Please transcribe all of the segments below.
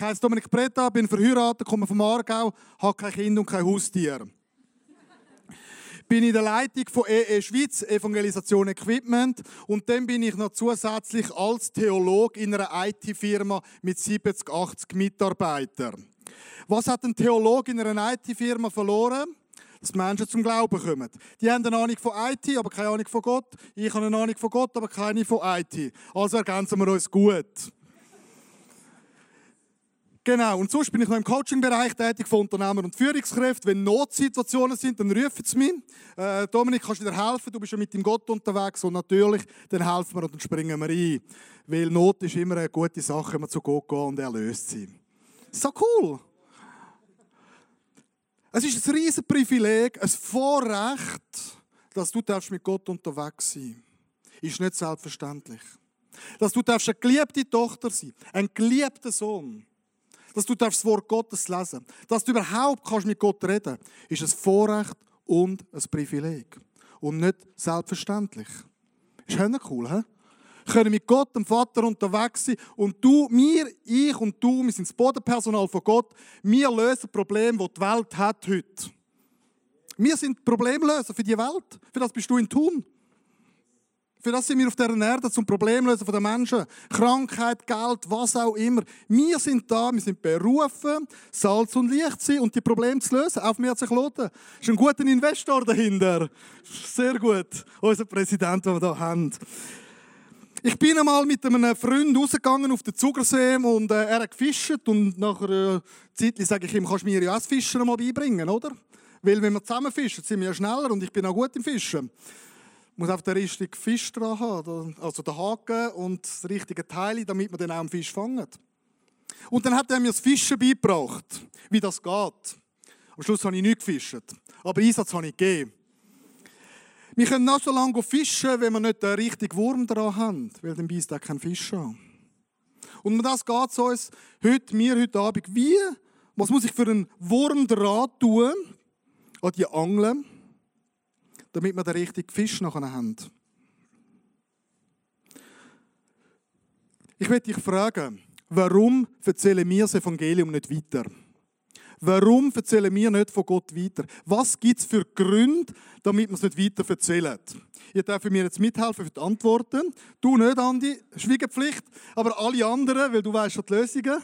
Ich heiße Dominik Preta, bin verheiratet, komme vom Aargau, habe kein Kind und kein Haustier. bin in der Leitung von EE Schweiz, Evangelisation Equipment. Und dann bin ich noch zusätzlich als Theolog in einer IT-Firma mit 70, 80 Mitarbeitern. Was hat ein Theologe in einer IT-Firma verloren? dass Menschen zum Glauben kommen. Die haben eine Ahnung von IT, aber keine Ahnung von Gott. Ich habe eine Ahnung von Gott, aber keine von IT. Also ergänzen wir uns gut. Genau, und sonst bin ich noch im Coaching-Bereich tätig von Unternehmern und Führungskräften. Wenn Notsituationen sind, dann rufen sie mich. Äh, Dominik, kannst du dir helfen? Du bist ja mit dem Gott unterwegs und natürlich, dann helfen wir und dann springen wir ein. Weil Not ist immer eine gute Sache, wenn wir zu Gott gehen und er löst sie. So cool! Es ist ein riesiges Privileg, ein Vorrecht, dass du mit Gott unterwegs sein darfst. Ist nicht selbstverständlich. Dass du eine geliebte Tochter sein ein geliebter Sohn. Dass du das Wort Gottes lesen Dass du überhaupt kannst mit Gott reden ist ein Vorrecht und ein Privileg. Und nicht selbstverständlich. Ist cool, hä? können mit Gott, dem Vater, unterwegs sein. Und du, mir, ich und du, wir sind das Bodenpersonal von Gott. Wir lösen Probleme, die die Welt hat heute. Wir sind Problemlöser für die Welt. Für das bist du in Tun. Für das sind wir auf dieser Erde zum Problemlösen der Menschen. Krankheit, Geld, was auch immer. Wir sind da, wir sind berufen, Salz und Licht zu sein und die Probleme zu lösen. Auf mir hat sich loten. Ist ein guter Investor dahinter. Sehr gut. Unser Präsident, den wir hier haben. Ich bin einmal mit einem Freund rausgegangen auf den Zugersee und äh, er hat gefischt und nach einer Zeit sage ich ihm, kannst du mir ja auch das Fischen mal beibringen, oder? Weil wenn wir zusammen fischen, sind wir ja schneller und ich bin auch gut im Fischen. Muss auf den richtigen Fisch dran haben, also den Haken und das richtige Teil, damit man dann auch Fisch fangt. Und dann hat er mir das Fischen beigebracht, wie das geht. Am Schluss habe ich nicht gefischt, aber Einsatz habe ich gegeben. Wir können noch so lange fischen, wenn wir nicht den richtigen Wurm dran haben, weil dann beißt auch kein Fisch an. Und um das geht es uns heute, mir heute Abend, wie, was muss ich für einen Wurm dran tun, an die Angeln, damit wir den richtigen Fisch nachher haben. Ich möchte dich fragen, warum erzählen wir das Evangelium nicht weiter? Warum erzählen wir nicht von Gott weiter? Was gibt es für Gründe, damit wir es nicht weiter erzählen? Ihr dürft mir jetzt mithelfen für die Antworten. Du nicht, Andi, Schwiegepflicht, aber alle anderen, weil du weißt schon die Lösungen.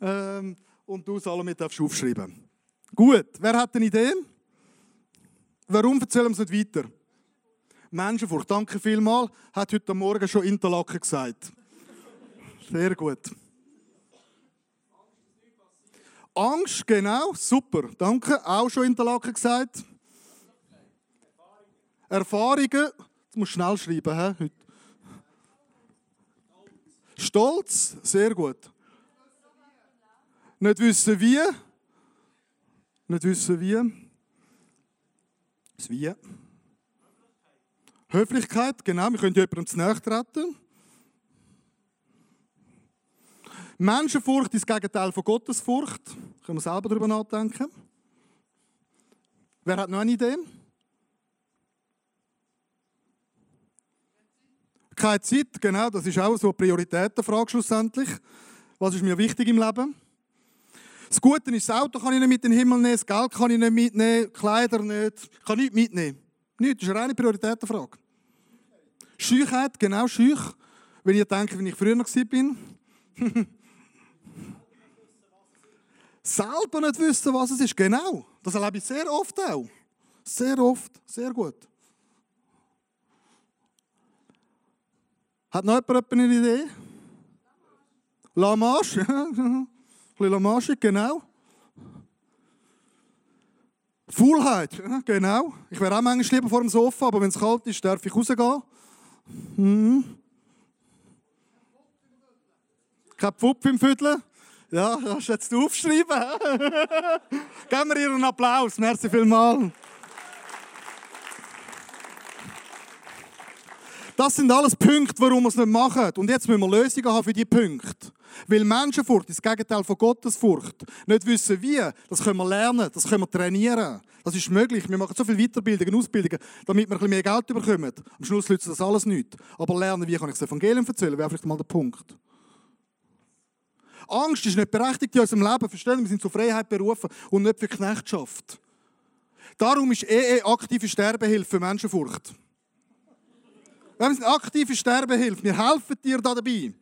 Ähm, und du Salome darfst aufschreiben. Gut, wer hat eine Idee? Warum erzählen wir es nicht weiter? Menschenfurcht, danke vielmals, hat heute Morgen schon Interlaken gesagt. Sehr gut. Angst, genau, super, danke. Auch schon Interlaken gesagt. Erfahrungen, das musst du schnell schreiben, he? heute. Stolz, sehr gut. Nicht wissen wie. Nicht wissen wie. Das Wie. Höflichkeit, genau, wir können jemandem zu nahe treten. Menschenfurcht ist das Gegenteil von Gottesfurcht. Können wir selber darüber nachdenken. Wer hat noch eine Idee? Keine Zeit, genau, das ist auch so eine Prioritätenfrage schlussendlich. Was ist mir wichtig im Leben? Das Gute ist, das Auto kann ich nicht mit in den Himmel nehmen, das Geld kann ich nicht mitnehmen, Kleider nicht, ich kann nichts mitnehmen. Nichts, das ist eine reine Prioritätenfrage. Scheuchheit, genau, scheuch. Wenn ihr denkt, wenn ich früher noch war. selber nicht wissen, was es ist. Genau. Das erlebe ich sehr oft auch. Sehr oft, sehr gut. Hat noch jemand eine Idee? Lamarche, bisschen Lamarche, genau. Faulheit, genau. Ich wäre auch manchmal lieber vor dem Sofa, aber wenn es kalt ist, darf ich rausgehen. Mhm. Kein Pfupf im Viertel. Ja, das jetzt aufschreiben. Geben wir ihr einen Applaus. Merci vielmals. Das sind alles Punkte, warum wir es nicht machen. Und jetzt müssen wir Lösungen haben für diese Punkte. Weil Menschenfurcht ist das Gegenteil von Gottesfurcht. Nicht wissen wie, das können wir lernen, das können wir trainieren. Das ist möglich. Wir machen so viele Weiterbildungen, Ausbildungen, damit wir ein bisschen mehr Geld bekommen. Am Schluss nützt das alles nicht. Aber lernen, wie kann ich das Evangelium erzählen, wäre vielleicht mal der Punkt. Angst ist nicht berechtigt in unserem Leben. Verstehen? Wir sind zur Freiheit berufen und nicht für Knechtschaft. Darum ist EE aktive Sterbehilfe für Menschenfurcht. Wir sind aktive Sterbehilfe. Wir helfen dir da dabei.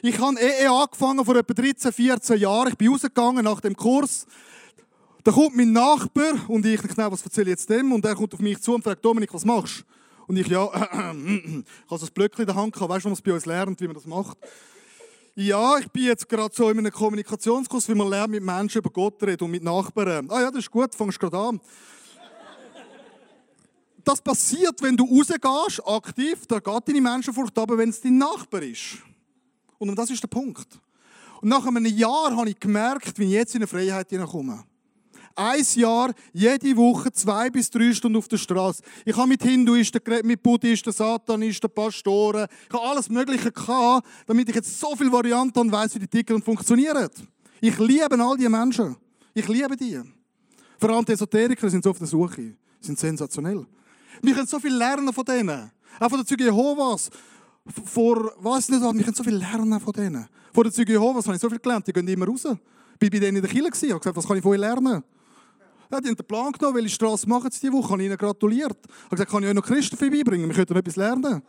Ich habe EE angefangen vor etwa 13, 14 Jahren. Ich bin rausgegangen nach dem Kurs. Da kommt mein Nachbar und ich, genau, was erzähle ich jetzt dem? Und er kommt auf mich zu und fragt, Dominik, was machst du? Und ich, ja, äh, äh, ich habe so ein Blöckchen in der Hand gehabt. Weißt du, was man bei uns lernt, wie man das macht? Ja, ich bin jetzt gerade so in einem Kommunikationskurs, wie man lernt, mit Menschen über Gott reden und mit Nachbarn. Ah ja, das ist gut, fangst gerade an. Das passiert, wenn du rausgehst, aktiv, da geht deine Menschenfurcht aber wenn es dein Nachbar ist. Und das ist der Punkt. Und nach einem Jahr habe ich gemerkt, wie ich jetzt in eine Freiheit hineinkomme. Ein Jahr, jede Woche zwei bis drei Stunden auf der Straße. Ich habe mit Hinduisten geredet, mit Buddhisten, Satanisten, Pastoren. Ich habe alles Mögliche gehabt, damit ich jetzt so viele Varianten weiß, wie die ticken und funktionieren. Ich liebe all diese Menschen. Ich liebe die. Vor allem die Esoteriker sind so auf der Suche. Sie sind sensationell. Wir können so viel lernen von denen. Auch von den Zeugen Jehovas. Vor, was nicht, wir können so viel lernen von denen. Von den Zeugen Jehovas habe ich so viel gelernt, die gehen immer raus. Ich war bei denen in der Kirche und habe gesagt, was kann ich von ihnen lernen? Ja, die haben den Plan genommen, welche Straße machen sie diese Woche. Ich habe ihnen gratuliert. Ich habe gesagt, kann ich euch noch Christen vorbeibringen? Wir könnten etwas lernen.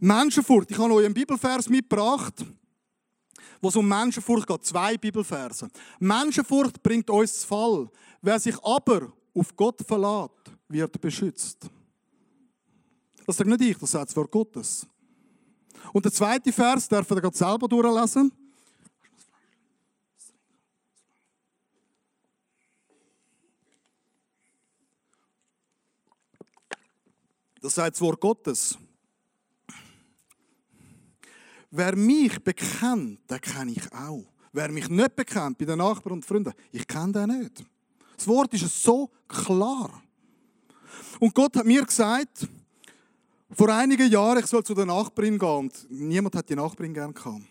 Menschenfurcht. Ich habe euch einen Bibelvers mitgebracht, wo es um Menschenfurcht geht. Zwei Bibelverse. Menschenfurcht bringt uns zu Fall. Wer sich aber auf Gott verlässt, wird beschützt. Das sagt nicht ich, das sagt das Wort Gottes. Und der zweite Vers, darf ihr gerade selber durchlesen. Das sagt das Wort Gottes. Wer mich bekennt, den kenne ich auch. Wer mich nicht bekennt, bei den Nachbarn und Freunden, ich kenne den nicht. Das Wort ist so klar. Und Gott hat mir gesagt, vor einigen Jahren, ich soll zu der Nachbarin gehen und niemand hat die Nachbarin gern gehabt.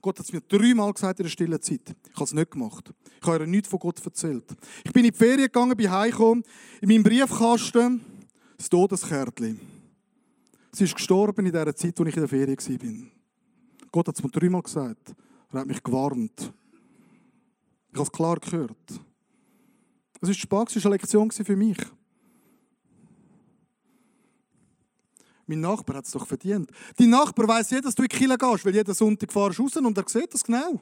Gott hat es mir dreimal gesagt in der stillen Zeit. Ich habe es nicht gemacht. Ich habe ihr nichts von Gott erzählt. Ich bin in die Ferien gegangen, bin heimgekommen. In meinem Briefkasten das Todeskärtchen. Sie ist gestorben in der Zeit, als ich in der Ferien war. Gott hat es mir dreimal gesagt. Er hat mich gewarnt. Ich habe es klar gehört. Es war Spaß, es war eine Lektion für mich. Mein Nachbar hat es doch verdient. Dein Nachbar weiß ja, dass du in die Kirche gehst, weil jeden Sonntag fahrst raus und er sieht das genau.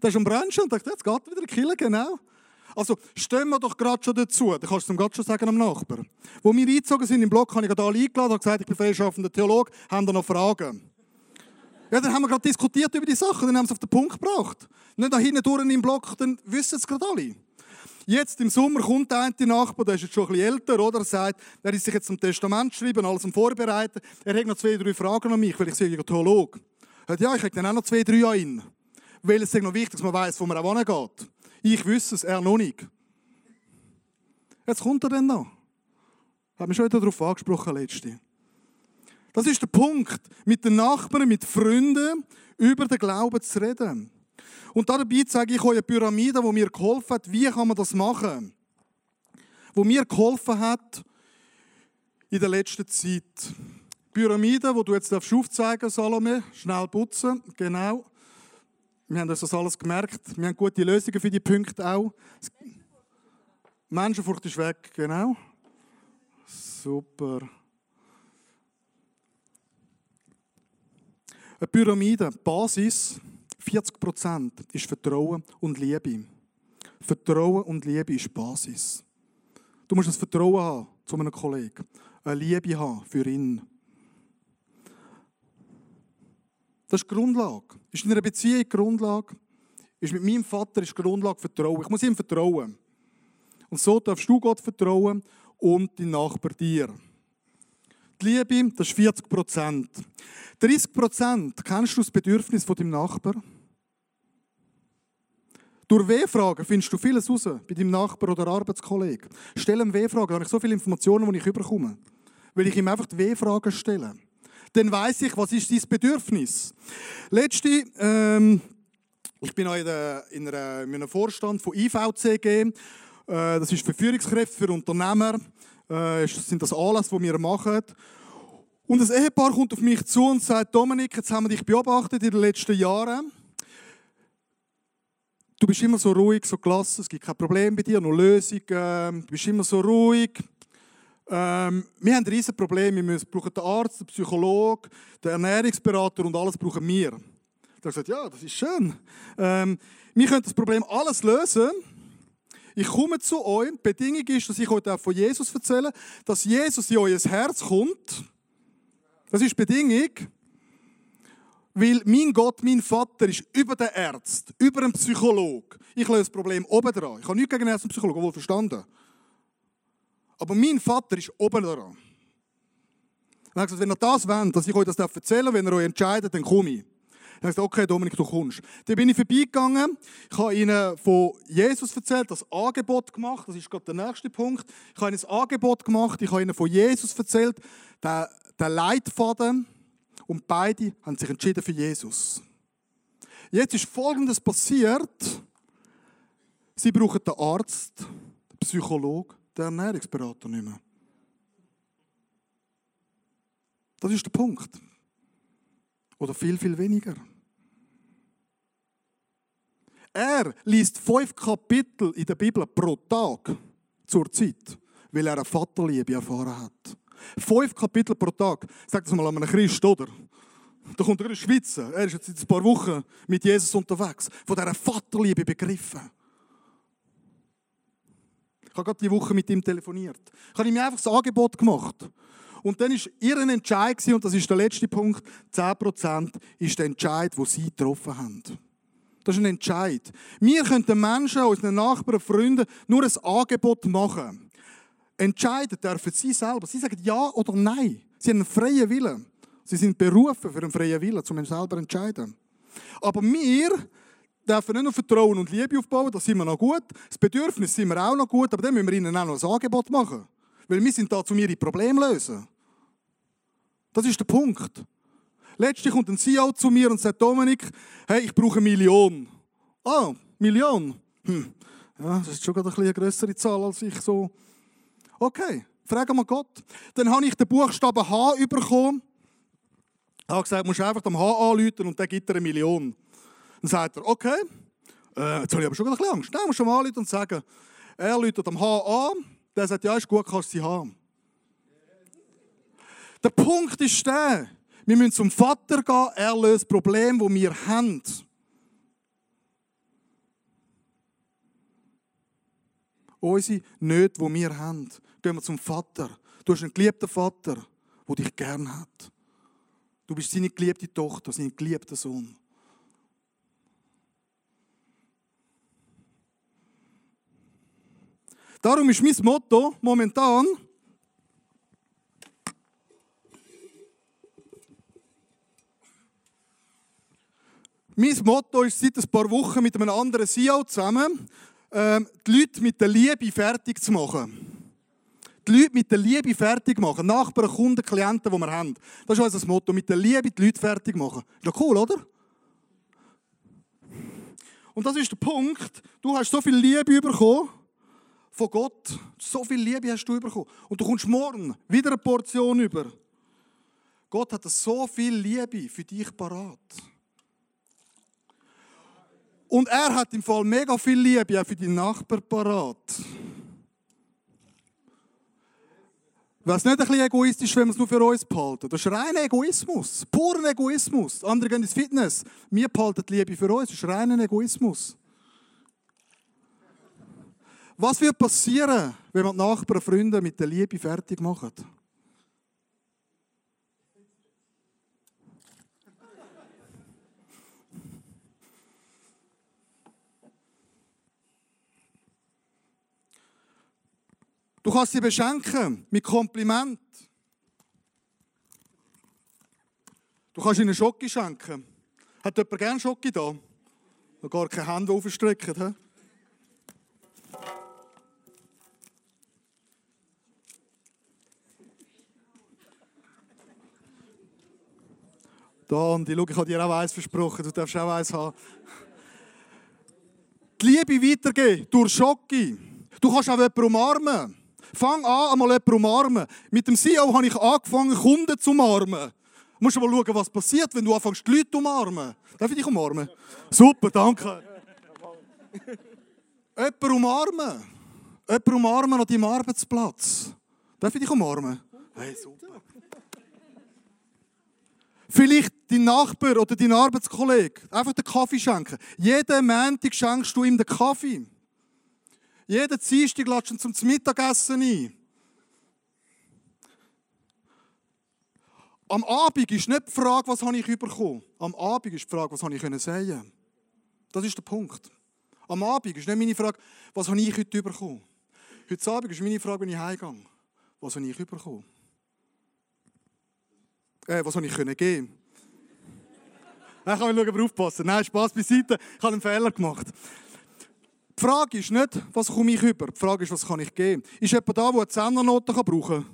Der ist am Brunchen und sagt, jetzt geht wieder in die Kirche, genau. Also stehen wir doch gerade schon dazu. Da kannst du es gerade schon sagen am Nachbar. Wo wir eingezogen sind im Blog, habe ich gerade alle eingeladen und gesagt, ich bin freischaffender Theologe, haben da noch Fragen? Ja, dann haben wir gerade diskutiert über die Sachen, dann haben sie es auf den Punkt gebracht. Nicht da hinten durch im Blog, dann wissen es gerade alle. Jetzt im Sommer kommt der eine Nachbar, der ist jetzt schon ein bisschen älter, oder? Er sagt, er ist sich jetzt zum Testament schreiben, alles am Vorbereiten. Er hat noch zwei, drei Fragen an mich, weil ich sage, Theologe. Er sagt, ja, ich habe dann auch noch zwei, drei an ihn. Weil es ist noch wichtig, dass man weiß, wo man auch hingeht. Ich wüsste es, er noch nicht. Jetzt kommt er dann noch. Hat mich schon wieder darauf angesprochen, letzte. Das ist der Punkt, mit den Nachbarn, mit Freunden über den Glauben zu reden. Und dabei zeige ich euch eine Pyramide, die mir geholfen hat, wie kann man das machen. Wo mir geholfen hat in der letzten Zeit. Pyramide, wo du jetzt aufzeigen darfst, Salome, schnell putzen, genau. Wir haben uns das alles gemerkt. Wir haben gute Lösungen für die Punkte auch. Menschenfurcht ist weg, genau. Super. Eine Pyramide, Basis 40 Prozent ist Vertrauen und Liebe. Vertrauen und Liebe ist Basis. Du musst ein Vertrauen haben zu einem Kollegen, eine Liebe haben für ihn. Das ist die Grundlage. Ist in einer Beziehung die Grundlage. Ist mit meinem Vater ist die Grundlage Vertrauen. Ich muss ihm vertrauen. Und so darfst du Gott vertrauen und dein Nachbar dir. Die Liebe, das ist 40 Prozent. 30 Prozent kennst du das Bedürfnis von deinem Nachbar? Durch W-Fragen findest du vieles raus bei deinem Nachbar oder Arbeitskollegen. Stell ihm W-Fragen, da habe ich so viele Informationen, die ich überkomme. Weil ich ihm einfach die W-Fragen stelle. Dann weiß ich, was ist dein Bedürfnis. Letzte, ähm, ich bin auch in, der, in, einer, in einem Vorstand von IVCG. Äh, das ist für Führungskräfte, für Unternehmer. Äh, sind das Anlässe, die wir machen. Und das Ehepaar kommt auf mich zu und sagt, Dominik, jetzt haben wir dich beobachtet in den letzten Jahren. Du bist immer so ruhig, so gelassen, es gibt kein Problem bei dir, nur Lösungen. Du bist immer so ruhig. Ähm, wir haben ein riesiges Problem. Wir brauchen den Arzt, den Psychologen, den Ernährungsberater und alles brauchen wir. Da habe ich gesagt, ja, das ist schön. Ähm, wir können das Problem alles lösen. Ich komme zu euch. Die Bedingung ist, dass ich euch von Jesus erzähle, dass Jesus in euer Herz kommt. Das ist die Bedingung. Weil mein Gott, mein Vater, ist über den Arzt, über den Psychologen. Ich löse das Problem oben dran. Ich habe nichts gegen Arzt und Psychologen, wohl verstanden. Aber mein Vater ist oben dran. Wenn ihr das wollt, dass ich euch das erzählen darf, wenn ihr euch entscheidet, dann komme ich. Dann gesagt, okay, Dominik, du kommst. Dann bin ich vorbeigegangen. Ich habe ihnen von Jesus erzählt, das Angebot gemacht. Das ist gerade der nächste Punkt. Ich habe ihnen das Angebot gemacht. Ich habe ihnen von Jesus erzählt, der, der Leitfaden. Und beide haben sich entschieden für Jesus. Jetzt ist Folgendes passiert. Sie brauchen den Arzt, den Psychologen, den Ernährungsberater nicht mehr. Das ist der Punkt. Oder viel, viel weniger. Er liest fünf Kapitel in der Bibel pro Tag zur Zeit, weil er eine Vaterliebe erfahren hat. Fünf Kapitel pro Tag. Sag das mal an einem Christ, oder? Da kommt er schwitzen. Er ist jetzt ein paar Wochen mit Jesus unterwegs. Von dieser Vaterliebe begriffen. Ich habe gerade die Woche mit ihm telefoniert. Ich habe ihm einfach das Angebot gemacht. Und dann war ihr Entscheid, und das ist der letzte Punkt, 10% ist der Entscheid, den sie getroffen haben. Das ist ein Entscheid. Wir können den Menschen, unseren Nachbarn, Freunden, nur ein Angebot machen. Entscheiden dürfen sie selber. Sie sagen ja oder nein. Sie haben einen freien Willen. Sie sind berufen für einen freien Willen, um selber zu entscheiden. Aber wir dürfen nicht nur Vertrauen und Liebe aufbauen, das sind wir noch gut. Das Bedürfnis sind wir auch noch gut, aber dann müssen wir ihnen auch noch ein Angebot machen. Weil wir sind da, um ihre Probleme zu lösen. Das ist der Punkt. Letztlich kommt ein CEO zu mir und sagt, Dominik, hey, ich brauche eine Million. Ah, Million? Hm. Ja, das ist schon gerade eine größere Zahl als ich so. Okay, frage mal Gott. Dann habe ich den Buchstaben H bekommen. Ich habe gesagt, du musst einfach dem H anrufen und dann gibt er eine Million. Dann sagt er, okay, äh, jetzt habe ich aber schon ein bisschen Angst. Nein, du musst schon mal anrufen und sagen, er ruft am H an. Der sagt, ja, ist gut, kannst du sie haben. Der Punkt ist der, wir müssen zum Vater gehen, er löst das Problem, das wir haben. Unsere Nöte, die wir haben, gehen wir zum Vater. Du hast einen geliebten Vater, der dich gern hat. Du bist seine geliebte Tochter, sein geliebter Sohn. Darum ist mein Motto momentan, Mein Motto ist seit ein paar Wochen mit einem anderen CEO zusammen, ähm, die Leute mit der Liebe fertig zu machen. Die Leute mit der Liebe fertig machen. Nachbarn, Kunden, Klienten, die wir haben. Das ist unser Motto. Mit der Liebe die Leute fertig machen. Ist doch cool, oder? Und das ist der Punkt. Du hast so viel Liebe bekommen von Gott. So viel Liebe hast du bekommen. Und du kommst morgen wieder eine Portion über. Gott hat so viel Liebe für dich parat. Und er hat im Fall mega viel Liebe auch für die Nachbarn parat. Wäre es nicht ein bisschen egoistisch, wenn wir es nur für uns behalten? Das ist reiner Egoismus, purer Egoismus. Andere gehen ins Fitness. Wir behalten die Liebe für uns. Das ist reiner Egoismus. Was wird passieren, wenn wir die Nachbarn, Freunde mit der Liebe fertig machen? Du kannst sie beschenken mit Kompliment. Du kannst ihnen Schocke schenken. Hat jemand gerne Schocke da? Noch gar keine Hände aufstrecken. He? Da, und ich, schau, ich habe dir auch eins versprochen, du darfst auch eins haben. Die Liebe weitergeben durch Schocke. Du kannst auch jemanden umarmen. Fang an, einmal jemanden umarmen. Mit dem CEO habe ich angefangen, Kunden zu umarmen. Du musst mal schauen, was passiert, wenn du anfängst, die Leute umarmen. Darf ich dich umarmen? Super, danke. Jemanden umarmen. Jemanden umarmen an deinem Arbeitsplatz. Darf ich dich umarmen? Hey, super. Vielleicht dein Nachbar oder dein Arbeitskollege einfach den Kaffee schenken. Jeden Montag schenkst du ihm den Kaffee. Jeden Dienstag lässt ihn zum Mittagessen ein. Am Abend ist nicht die Frage, was habe ich bekommen. Am Abend ist die Frage, was habe ich können sagen. Das ist der Punkt. Am Abend ist nicht meine Frage, was habe ich heute bekommen. Heute Abend ist meine Frage, wenn ich heimgehe. Was habe ich bekommen? Äh, was habe ich können geben? Dann kann ich aufpassen. Nein, Spaß beiseite. Ich habe einen Fehler gemacht. Die Frage ist nicht, was komme ich über. Die Frage ist, was kann ich geben. Ist jemand da, der eine Zehnernote brauchen kann?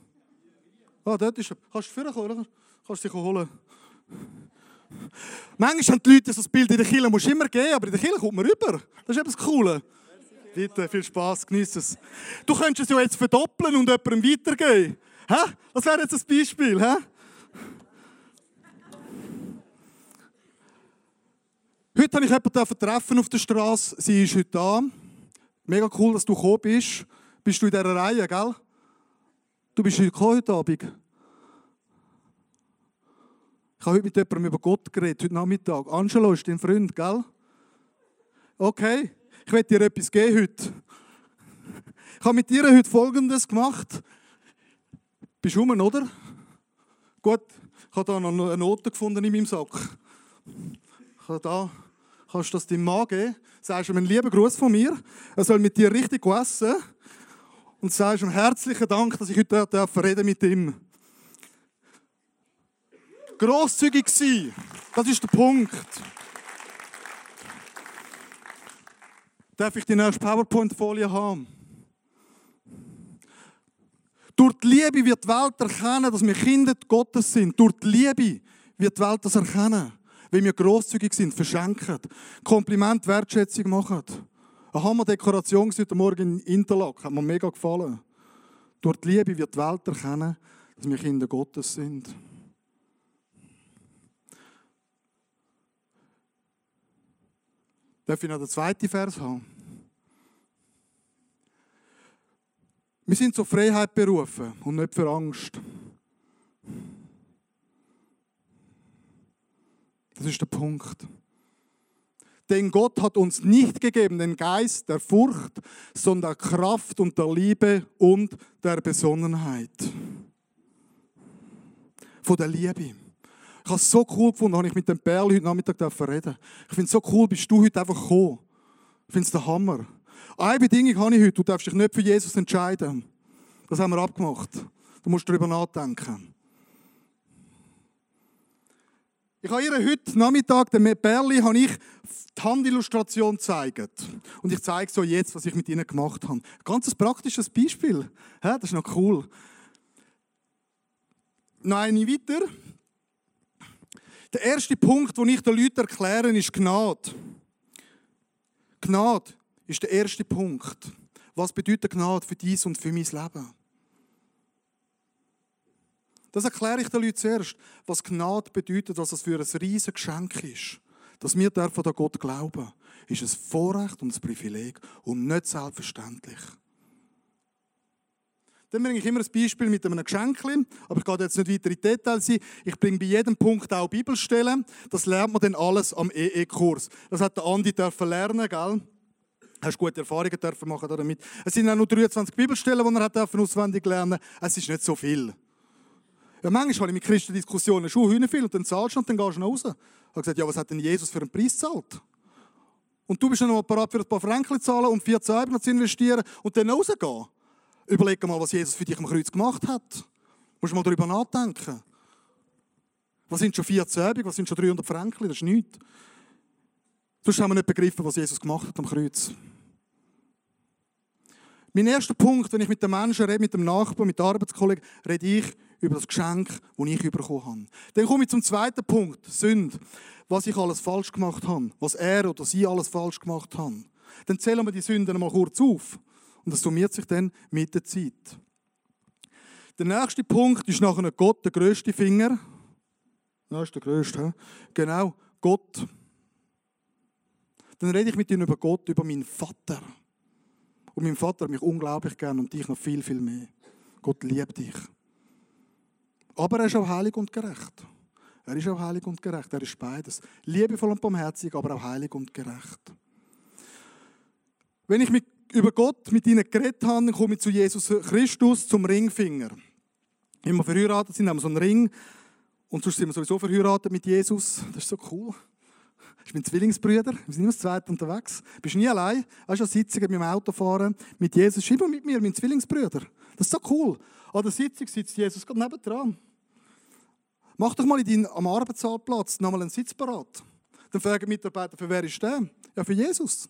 Ah, dort ist er. Kannst du vorkommen, oder? Kannst du dich holen. Manchmal haben die Leute so das Bild in der Kirche, musst du immer geben, aber in der Kirche kommt man rüber. Das ist etwas Cooles. Bitte, viel Spaß, genieß es. Du könntest es ja jetzt verdoppeln und jemandem weitergeben. Hä? Das wäre jetzt ein Beispiel. Hä? Heute habe ich jemanden treffen auf der Straße. Sie ist heute da. Mega cool, dass du gekommen bist. Bist du in dieser Reihe, gell? Du bist heute heute Abend. Ich habe heute mit jemandem über Gott geredet, heute Nachmittag. Angelo ist dein Freund, gell? Okay, ich werde dir etwas geben heute. Ich habe mit dir heute Folgendes gemacht. Bist du rum, oder? Gut, ich habe da noch eine Note gefunden in meinem Sack. Ich habe da kannst du das deinem Mann geben, sagst ihm einen lieben Gruß von mir, er soll mit dir richtig essen und sagst ihm herzlichen Dank, dass ich heute darf reden mit ihm. Grosszügig sein, das ist der Punkt. Darf ich die nächste PowerPoint-Folie haben? Durch die Liebe wird die Welt erkennen, dass wir Kinder Gottes sind. Durch die Liebe wird die Welt das erkennen weil wir grosszügig sind, verschenken, Kompliment, Wertschätzung machen. Eine Hammer-Dekoration heute Morgen in Interlaken, hat mir mega gefallen. Durch die Liebe wird die Welt erkennen, dass wir Kinder Gottes sind. Darf ich noch den zweiten Vers haben? Wir sind zur Freiheit berufen und nicht für Angst. Das ist der Punkt. Denn Gott hat uns nicht gegeben den Geist der Furcht, sondern der Kraft und der Liebe und der Besonnenheit. Von der Liebe. Ich habe es so cool gefunden, habe ich mit dem Perl heute Nachmittag reden Ich finde es so cool, bist du heute einfach gekommen. Ich finde es der Hammer. Eine Bedingung habe ich heute, du darfst dich nicht für Jesus entscheiden. Das haben wir abgemacht. Du musst darüber nachdenken. Ich habe ihr heute Nachmittag, dem Berli, habe ich die Handillustration gezeigt. Und ich zeige so jetzt, was ich mit ihnen gemacht habe. Ein ganz praktisches Beispiel. Das ist noch cool. Noch eine weiter. Der erste Punkt, den ich den Leuten erkläre, ist Gnade. Gnade ist der erste Punkt. Was bedeutet Gnade für dies und für mein Leben? Das erkläre ich den Leuten zuerst, was Gnade bedeutet, was das für ein riesiges Geschenk ist. Dass wir dürfen an Gott glauben, ist ein Vorrecht und ein Privileg und nicht selbstverständlich. Dann bringe ich immer ein Beispiel mit einem Geschenk, aber ich gehe jetzt nicht weiter in Details ein. Ich bringe bei jedem Punkt auch Bibelstellen. Das lernt man dann alles am EE-Kurs. Das hat der Andi dürfen lernen, gell? Hast gute Erfahrungen dürfen machen damit. Es sind auch nur 23 Bibelstellen, die er auswendig lernen. Es ist nicht so viel. Ja, manchmal habe ich mit Christen Diskussionen, schon viel und dann zahlst du und dann gehst du nach Hause. Ich habe gesagt, ja, was hat denn Jesus für einen Preis gezahlt? Und du bist dann noch parat für ein paar Franken zahlen und 14 Euro zu investieren und dann rausgehen. Überleg mal, was Jesus für dich am Kreuz gemacht hat. Du musst mal darüber nachdenken. Was sind schon 14 Euro, was sind schon 300 Franken? Das ist nichts. Sonst haben wir nicht begriffen, was Jesus gemacht hat am Kreuz. Mein erster Punkt, wenn ich mit den Menschen rede, mit dem Nachbarn, mit den Arbeitskollegen, rede ich über das Geschenk, das ich bekommen habe. Dann komme ich zum zweiten Punkt, Sünde. Was ich alles falsch gemacht habe, was er oder sie alles falsch gemacht haben. Dann zählen wir die Sünden einmal kurz auf. Und das summiert sich dann mit der Zeit. Der nächste Punkt ist nachher Gott, der größte Finger. Das ist der größte. Genau, Gott. Dann rede ich mit ihnen über Gott, über meinen Vater. Und mein Vater hat mich unglaublich gern und dich noch viel, viel mehr. Gott liebt dich. Aber er ist auch heilig und gerecht. Er ist auch heilig und gerecht. Er ist beides. Liebevoll und barmherzig, aber auch heilig und gerecht. Wenn ich mit, über Gott mit ihnen geredet habe, dann komme ich zu Jesus Christus, zum Ringfinger. Wenn wir verheiratet sind, haben wir so einen Ring. Und sonst sind wir sowieso verheiratet mit Jesus. Das ist so cool. Das ist mein Zwillingsbrüder. Wir sind immer zu zweit unterwegs. Du bist nie allein. Weißt du, Sitzungen mit dem Auto fahren mit Jesus. Ist immer mit mir, mein Zwillingsbrüder. Das ist so cool. An der Sitzung sitzt Jesus gerade nebendran. Mach doch mal in deinen, am Arbeitszahlplatz nochmal einen Sitz parat. Dann fragen Mitarbeiter, für wer ist der? Ja, für Jesus.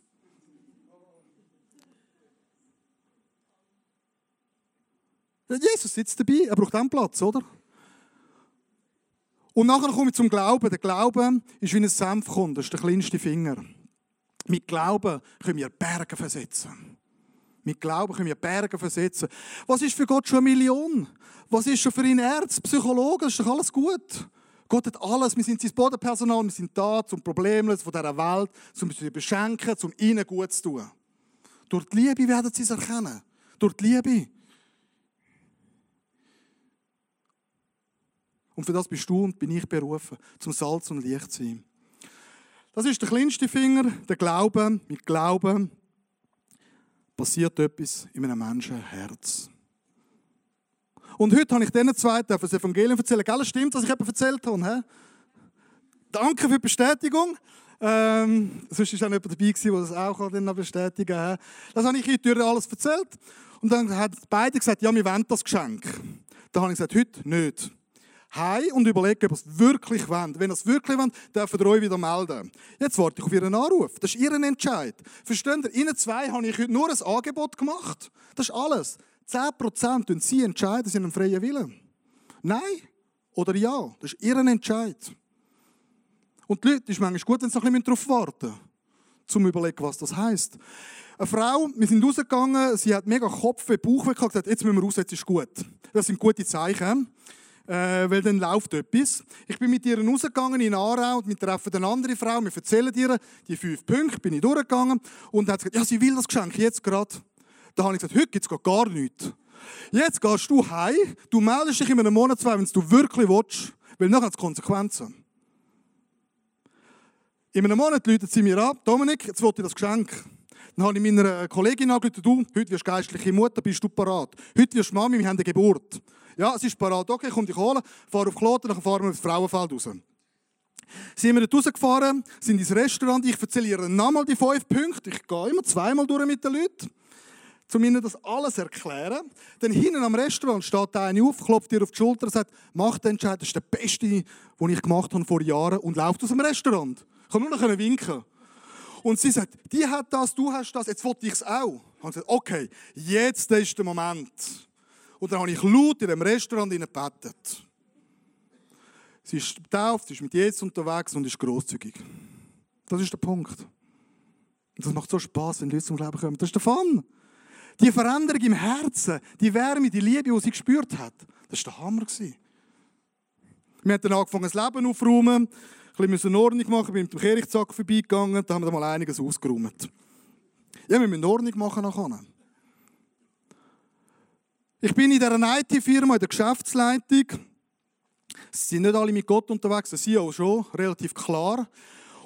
Jesus sitzt dabei, er braucht auch einen Platz, oder? Und nachher komme ich zum Glauben. Der Glaube ist wie ein Senfkorn, das ist der kleinste Finger. Mit Glauben können wir Berge versetzen. Mit Glauben können wir Berge versetzen. Was ist für Gott schon eine Million? Was ist schon für ihn Ärzte, Psychologen? Ist doch alles gut. Gott hat alles. Wir sind sein Bodenpersonal, wir sind da zum Problemlos von dieser Welt, um sie zu beschenken, um ihnen gut zu tun. Durch die Liebe werden sie es erkennen. Durch die Liebe. Und für das bist du und bin ich berufen, zum Salz und Licht zu sein. Das ist der kleinste Finger, der Glaube. Mit Glauben passiert etwas in einem Menschenherz. Und heute habe ich diesen zwei das Evangelium erzählen. Gell, stimmt, was ich eben erzählt habe? Danke für die Bestätigung. Ähm, sonst war auch jemand dabei, der das auch noch bestätigen kann. Das habe ich heute alles erzählt. Und dann haben beide gesagt, ja, wir wollen das Geschenk. Dann habe ich gesagt, heute nicht heim und überlegen, ob ihr es wirklich wollt. Wenn ihr es wirklich wollt, dürft ihr euch wieder melden. Jetzt warte ich auf Ihren Anruf. Das ist Ihren Entscheid. Versteht ihr? Ihnen zwei habe ich heute nur ein Angebot gemacht. Das ist alles. 10% und Sie entscheiden, Sie haben einen freien Willen. Nein oder ja. Das ist Ihren Entscheid. Und die Leute, ist manchmal gut, wenn sie noch ein bisschen darauf warten zum überlegen, was das heisst. Eine Frau, wir sind rausgegangen, sie hat mega Kopf, Bauch und gesagt, jetzt müssen wir raus, jetzt ist gut. Das sind gute Zeichen äh, weil dann läuft etwas. Ich bin mit ihr rausgegangen in Aarau und wir treffen eine andere Frau, wir erzählen ihr die fünf Punkte, bin ich durchgegangen und hat gesagt, ja, sie will das Geschenk jetzt gerade. Da habe ich gesagt, heute gibt es gar nichts. Jetzt gehst du heim, du meldest dich in einem Monat zwei, wenn du wirklich willst, weil nachher hat es Konsequenzen. In einem Monat läutet sie mir ab, Dominik, jetzt wollte ich das Geschenk. Dann habe ich meiner Kollegin angerufen, du, heute wirst geistliche Mutter, bist du parat. Heute wirst du Mami, wir haben eine Geburt. Ja, es ist parat. Okay, komm dich holen. Fahr auf Kloten, dann fahren wir aufs Frauenfeld raus. Sind wir dort rausgefahren, sind ins Restaurant. Ich erzähle ihr nochmal die fünf Punkte. Ich gehe immer zweimal durch mit den Leuten, um ihnen das alles erklären. Dann hinten am Restaurant steht eine auf, klopft ihr auf die Schulter und sagt, mach den Entscheid, das ist der beste, den ich gemacht habe vor Jahren und läuft aus dem Restaurant. Ich kann nur noch winken. Und sie sagt, die hat das, du hast das, jetzt wollte ich es auch. Und ich gesagt, okay, jetzt ist der Moment. Und dann habe ich laut in dem Restaurant gebetet. Sie ist getauft, sie ist mit Jesus unterwegs und ist großzügig. Das ist der Punkt. Und das macht so Spaß, wenn Leute zum Glauben kommen. Das ist der Fun. Die Veränderung im Herzen, die Wärme, die Liebe, die sie gespürt hat, das war der Hammer. Wir haben dann angefangen, das Leben aufzuräumen, ein bisschen Ordnung machen, bin mit dem Kirchzack vorbeigegangen, da haben wir mal einiges ausgeräumt. Ja, wir müssen Ordnung machen nachher. Ich bin in dieser IT-Firma, in der Geschäftsleitung. Sie sind nicht alle mit Gott unterwegs, der CEO schon, relativ klar.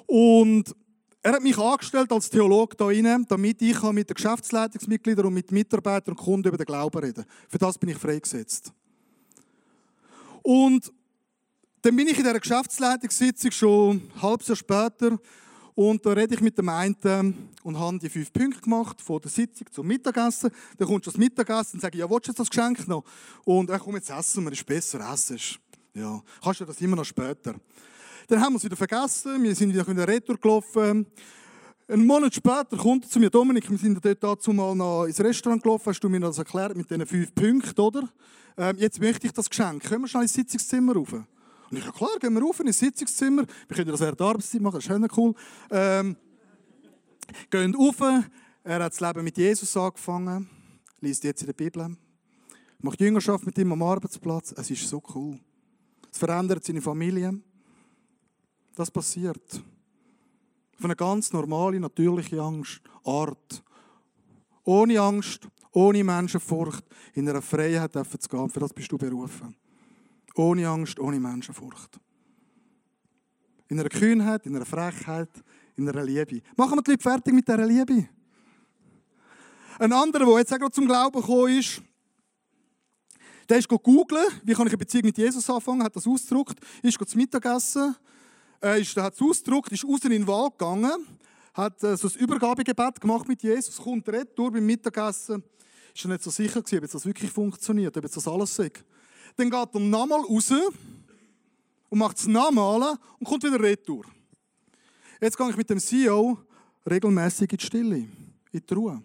Und er hat mich angestellt als Theologe da rein, damit ich mit den Geschäftsleitungsmitgliedern und mit Mitarbeitern und Kunden über den Glauben reden Für das bin ich freigesetzt. Und dann bin ich in dieser Geschäftsleitungssitzung schon ein halbes Jahr später und da rede ich mit dem einen und habe die fünf Punkte gemacht von der Sitzung zum Mittagessen. Dann kommst du das Mittagessen und sagst, ja, willst du das Geschenk noch? Und er komm, jetzt essen wir, ist besser, essen. Ja, kannst du das immer noch später. Dann haben wir es wieder vergessen, wir sind wieder in der Retour gelaufen. Einen Monat später kommt er zu mir, Dominik, wir sind dort dazu mal noch ins Restaurant gelaufen, hast du mir das erklärt mit diesen fünf Punkten, oder? Ähm, jetzt möchte ich das Geschenk. Können wir schnell ins Sitzungszimmer rauf? Und ich, ja klar, gehen wir rauf in ein Sitzungszimmer. Wir können das während der Arbeitszeit machen, das ist cool. Ähm, gehen rauf. Er hat das Leben mit Jesus angefangen, liest jetzt in der Bibel. macht Jüngerschaft mit ihm am Arbeitsplatz. Es ist so cool. Es verändert seine Familie. Das passiert. Auf eine ganz normale, natürliche Angst, Art. Ohne Angst, ohne Menschenfurcht, in einer Freiheit zu gehen. Für das bist du berufen. Ohne Angst, ohne Menschenfurcht. In einer Kühnheit, in einer Frechheit, in einer Liebe. Machen wir die Leute fertig mit dieser Liebe. Ein anderer, der jetzt auch gerade zum Glauben gekommen ist, der ist googeln, wie kann ich eine Beziehung mit Jesus anfangen, hat das ausgedruckt, ist zum Mittagessen, äh, ist, hat es ausgedruckt, ist raus in den Wald gegangen, hat äh, so ein Übergabegebet gemacht mit Jesus, kommt retour beim Mittagessen, ist er nicht so sicher gewesen, ob das wirklich funktioniert, ob das alles sagt. Dann geht er nochmal raus und macht es nochmal und kommt wieder retour. Jetzt gehe ich mit dem CEO regelmäßig in die Stille, in die Ruhe.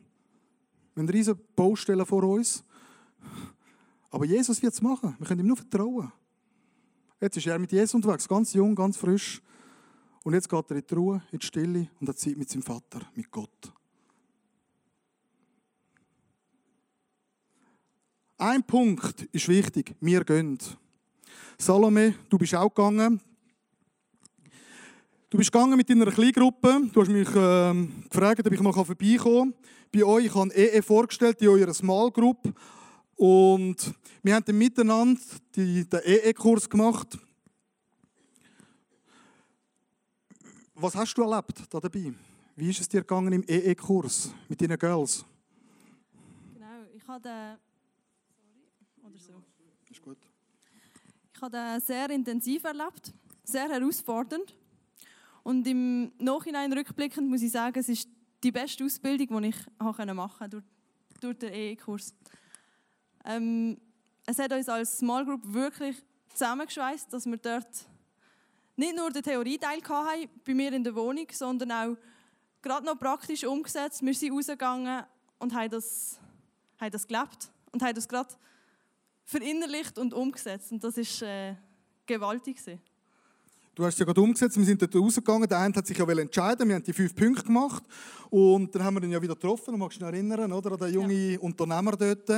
Wir haben riesige Baustelle vor uns. Aber Jesus wird es machen. Wir können ihm nur vertrauen. Jetzt ist er mit Jesus unterwegs, ganz jung, ganz frisch. Und jetzt geht er in die Ruhe, in die Stille und hat Zeit mit seinem Vater, mit Gott. Ein Punkt ist wichtig, wir gehen. Salome, du bist auch gegangen. Du bist gegangen mit deiner Kleingruppe. Du hast mich äh, gefragt, ob ich mal vorbeikommen kann. Bei euch, ich habe EE vorgestellt in eurer Small Group. Und wir haben dann miteinander den EE-Kurs gemacht. Was hast du erlebt da dabei? Wie ist es dir gegangen im EE-Kurs mit deinen Girls? Genau, ich. Sorry, oder so. Ist gut. Ich habe den sehr intensiv erlebt, sehr herausfordernd. Und im Nachhinein rückblickend muss ich sagen, es ist die beste Ausbildung, die ich machen konnte durch, durch den EE-Kurs. Ähm, es hat uns als Small Group wirklich zusammengeschweißt, dass wir dort nicht nur den Theorieteil hatten, bei mir in der Wohnung, sondern auch gerade noch praktisch umgesetzt. Wir sind rausgegangen und haben das, haben das gelebt und haben das gerade verinnerlicht und umgesetzt. Und das war äh, gewaltig. Gewesen. Du hast es ja gerade umgesetzt, wir sind dort rausgegangen, der eine hat sich ja entscheiden, wir haben die fünf Punkte gemacht und dann haben wir ihn ja wieder getroffen, du magst dich erinnern, oder, an den jungen ja. Unternehmer dort.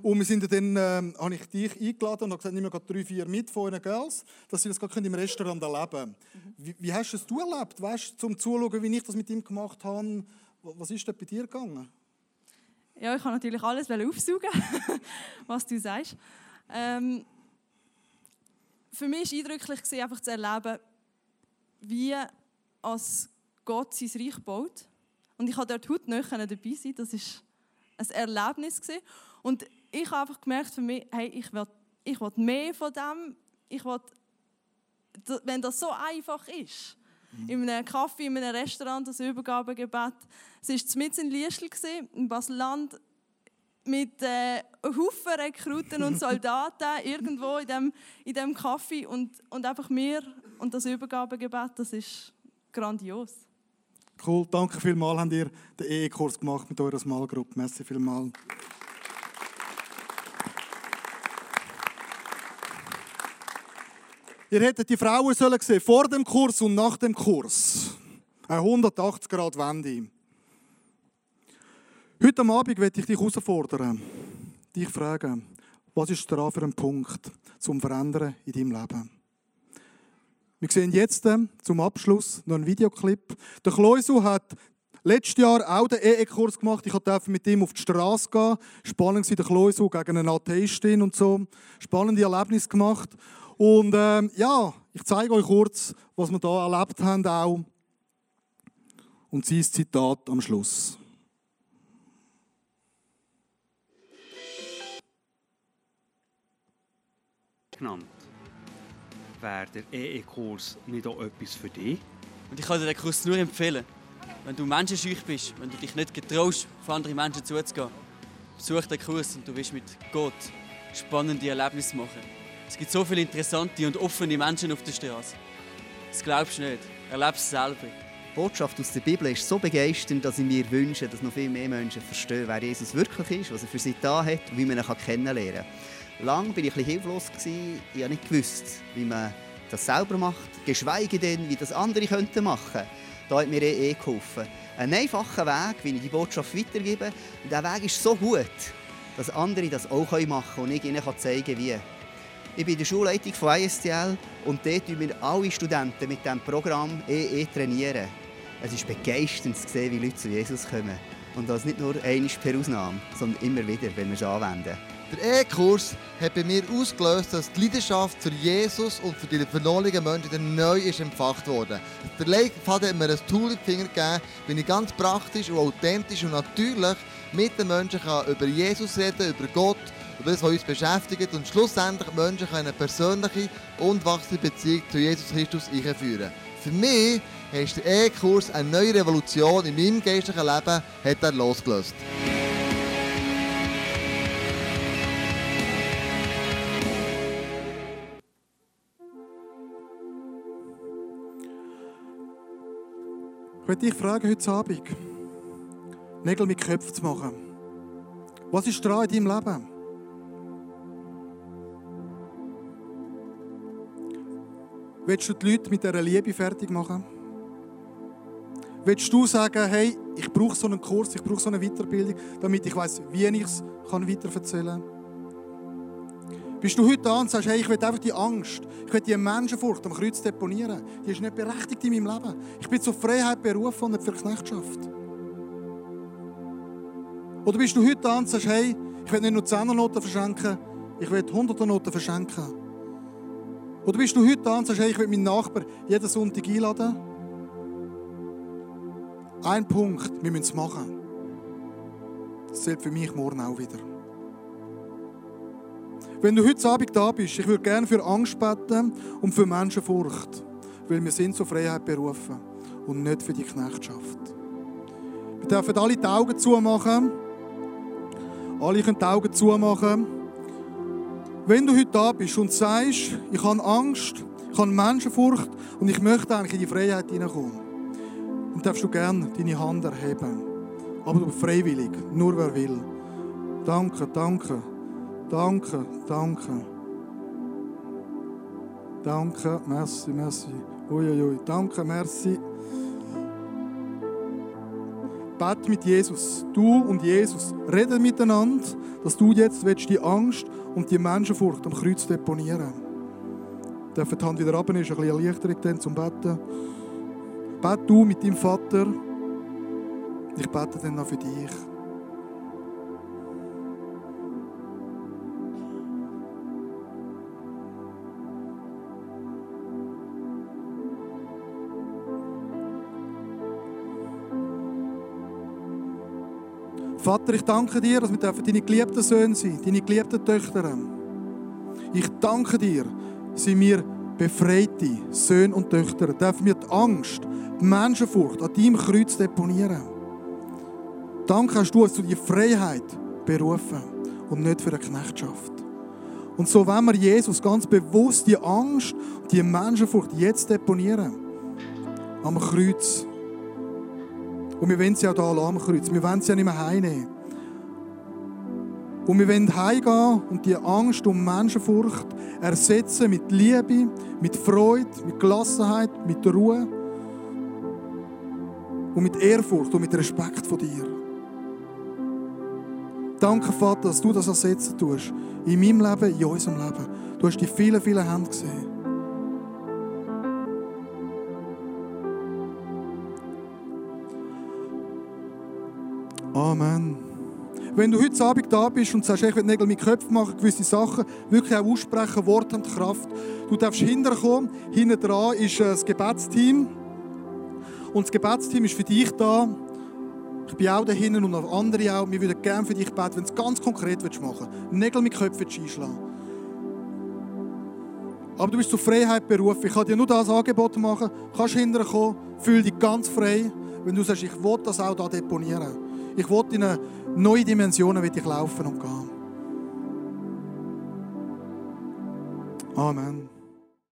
Und wir sind dann, äh, habe ich dich eingeladen und habe gesagt, nimm mir drei, vier mit von euren Girls, dass sie das gerade im Restaurant erleben können. Mhm. Wie, wie, hast du es erlebt, weißt, zum Zuschauen, wie ich das mit ihm gemacht habe? Was ist da bei dir gegangen? Ja, ich kann natürlich alles aufsaugen, was du sagst. Ähm, für mich war eindrücklich, einfach zu erleben, wie als Gott sein Reich baut. Und ich konnte dort heute nicht dabei sein. Das war ein Erlebnis. Und ich habe einfach gemerkt für mich, hey, ich will, ich will mehr von dem. Ich will, wenn das so einfach ist, mhm. in einem Kaffee, in einem Restaurant, das Übergabegebet. Es war mit in Liestl, in Basel-Land mit äh, Haufen Rekruten und Soldaten irgendwo in dem, in dem Kaffee und, und einfach mir und das Übergabegebet, das ist grandios. Cool, danke vielmals, habt ihr den Ehe-Kurs gemacht mit eurer Smallgruppe. Merci vielmals. Ihr hättet die Frauen sollen sehen, vor dem Kurs und nach dem Kurs. Eine 180 Grad Wende. Heute Abend werde ich dich herausfordern, dich fragen, was ist dran für ein Punkt zum Verändern in deinem Leben? Wir sehen jetzt äh, zum Abschluss noch einen Videoclip. Der Kloisu hat letztes Jahr auch den EE-Kurs gemacht. Ich durfte mit ihm auf die Straße gehen. Spannend war der Kloisu gegen eine Atheistin und so. Spannende Erlebnis gemacht. Und äh, ja, ich zeige euch kurz, was wir da erlebt haben auch. Und sein Zitat am Schluss. genannt. Wäre der EE-Kurs nicht auch etwas für dich? Und ich kann dir den Kurs nur empfehlen. Wenn du menschenscheu bist, wenn du dich nicht getraust, auf andere Menschen zuzugehen, besuch den Kurs und du wirst mit Gott spannende Erlebnisse machen. Es gibt so viele interessante und offene Menschen auf der Straße. Das glaubst du nicht. Erlebe es selber. Die Botschaft aus der Bibel ist so begeisternd, dass ich mir wünsche, dass noch viel mehr Menschen verstehen, wer Jesus wirklich ist, was er für sie da hat und wie man ihn kennenlernen kann. Lange war ich ein hilflos. Ich habe nicht gewusst, wie man das selber macht, geschweige denn, wie das andere könnten machen. Da hat mir eh, eh geholfen. Ein einfacher Weg, wie ich die Botschaft weitergebe. Und dieser Weg ist so gut, dass andere das auch machen können und ich ihnen zeigen kann, wie. Ich bin in der Schulleitung von ISTL und dort trainieren wir alle Studenten mit diesem Programm EE trainieren. Es ist begeisternd zu sehen, wie Leute zu Jesus kommen. Und das nicht nur einmal per Ausnahme, sondern immer wieder, wenn wir es anwenden. Der E-Kurs hat bei mir ausgelöst, dass die Leidenschaft für Jesus und für die verlorenen Menschen neu ist empfacht worden. Der Leitfaden hat mir ein Tool in die Finger gegeben, wie ich ganz praktisch und authentisch und natürlich mit den Menschen über Jesus reden, über Gott, über das, was uns beschäftigt und schlussendlich Menschen können eine persönliche und wachsende Beziehung zu Jesus Christus einführen. Für mich ist der E-Kurs eine neue Revolution in meinem geistlichen Leben hat er losgelöst. Ich möchte dich fragen heute Abend, Nägel mit Köpfen zu machen. Was ist dran in deinem Leben? Willst du die Leute mit dieser Liebe fertig machen? Willst du sagen, hey, ich brauche so einen Kurs, ich brauche so eine Weiterbildung, damit ich weiß, wie ich es weiterverzählen kann? Bist du heute da und sagst, hey, ich will einfach die Angst, ich will die Menschenfurcht am Kreuz deponieren. Die ist nicht berechtigt in meinem Leben. Ich bin zur Freiheit berufen und nicht für Knechtschaft. Oder bist du heute da und sagst, hey, ich will nicht nur 10 Noten verschenken, ich will 100 Noten verschenken. Oder bist du heute da und sagst, hey, ich will meinen Nachbar jeden Sonntag einladen? Ein Punkt, wir müssen es machen. Das zählt für mich morgen auch wieder. Wenn du heute Abend da bist, ich würde gerne für Angst beten und für Menschenfurcht, weil wir sind zur Freiheit berufen und nicht für die Knechtschaft. Wir dürfen alle die Augen zumachen. Alle können die Augen zumachen. Wenn du heute da bist und sagst, ich habe Angst, ich habe Menschenfurcht und ich möchte eigentlich in die Freiheit hineinkommen, dann darfst du gerne deine Hand erheben. Aber du freiwillig, nur wer will. Danke, danke, danke, danke. Danke, merci, merci. Uiuiui, ui. danke, merci. Bet mit Jesus. Du und Jesus reden miteinander, dass du jetzt willst, die Angst und die Menschenfurcht am Kreuz deponieren Darf die Hand wieder runter, ist ein bisschen Erleichterung dann zum Betten. Bet du mit deinem Vater. Ich bete dann noch für dich. Vater, ich danke dir, dass wir deine geliebten Söhne sind, deine geliebten Töchter. Ich danke dir, sind wir befreite Söhne und Töchter. Dürfen wir die Angst, die Menschenfurcht an deinem Kreuz deponieren. Danke hast du uns zu die Freiheit berufen und nicht für eine Knechtschaft. Und so wenn wir Jesus ganz bewusst die Angst und die Menschenfurcht jetzt deponieren. Am Kreuz. Und wir wollen sie auch hier am Kreuz. Wir wollen sie ja nicht mehr heimnehmen. Und wir wollen heimgehen und die Angst und Menschenfurcht ersetzen mit Liebe, mit Freude, mit Gelassenheit, mit Ruhe und mit Ehrfurcht und mit Respekt von dir. Danke, Vater, dass du das ersetzen tust. In meinem Leben, in unserem Leben. Du hast die vielen, vielen Hände gesehen. Amen. Wenn du heute Abend da bist und sagst, ich will Nägel mit Köpfen machen, gewisse Sachen wirklich auch aussprechen, Worte haben Kraft, du darfst hinterkommen. Hinten dran ist äh, das Gebetsteam. Und das Gebetsteam ist für dich da. Ich bin auch da hinten und noch andere auch. Wir würden gerne für dich beten, wenn du es ganz konkret machen willst. Nägel mit Köpfen einschlagen. Aber du bist zur Freiheit berufen. Ich kann dir nur das Angebot machen. Du kannst hinterkommen, fühl dich ganz frei. Wenn du sagst, ich will das auch da deponieren. Ich will in neue Dimensionen ich laufen und gehen. Amen.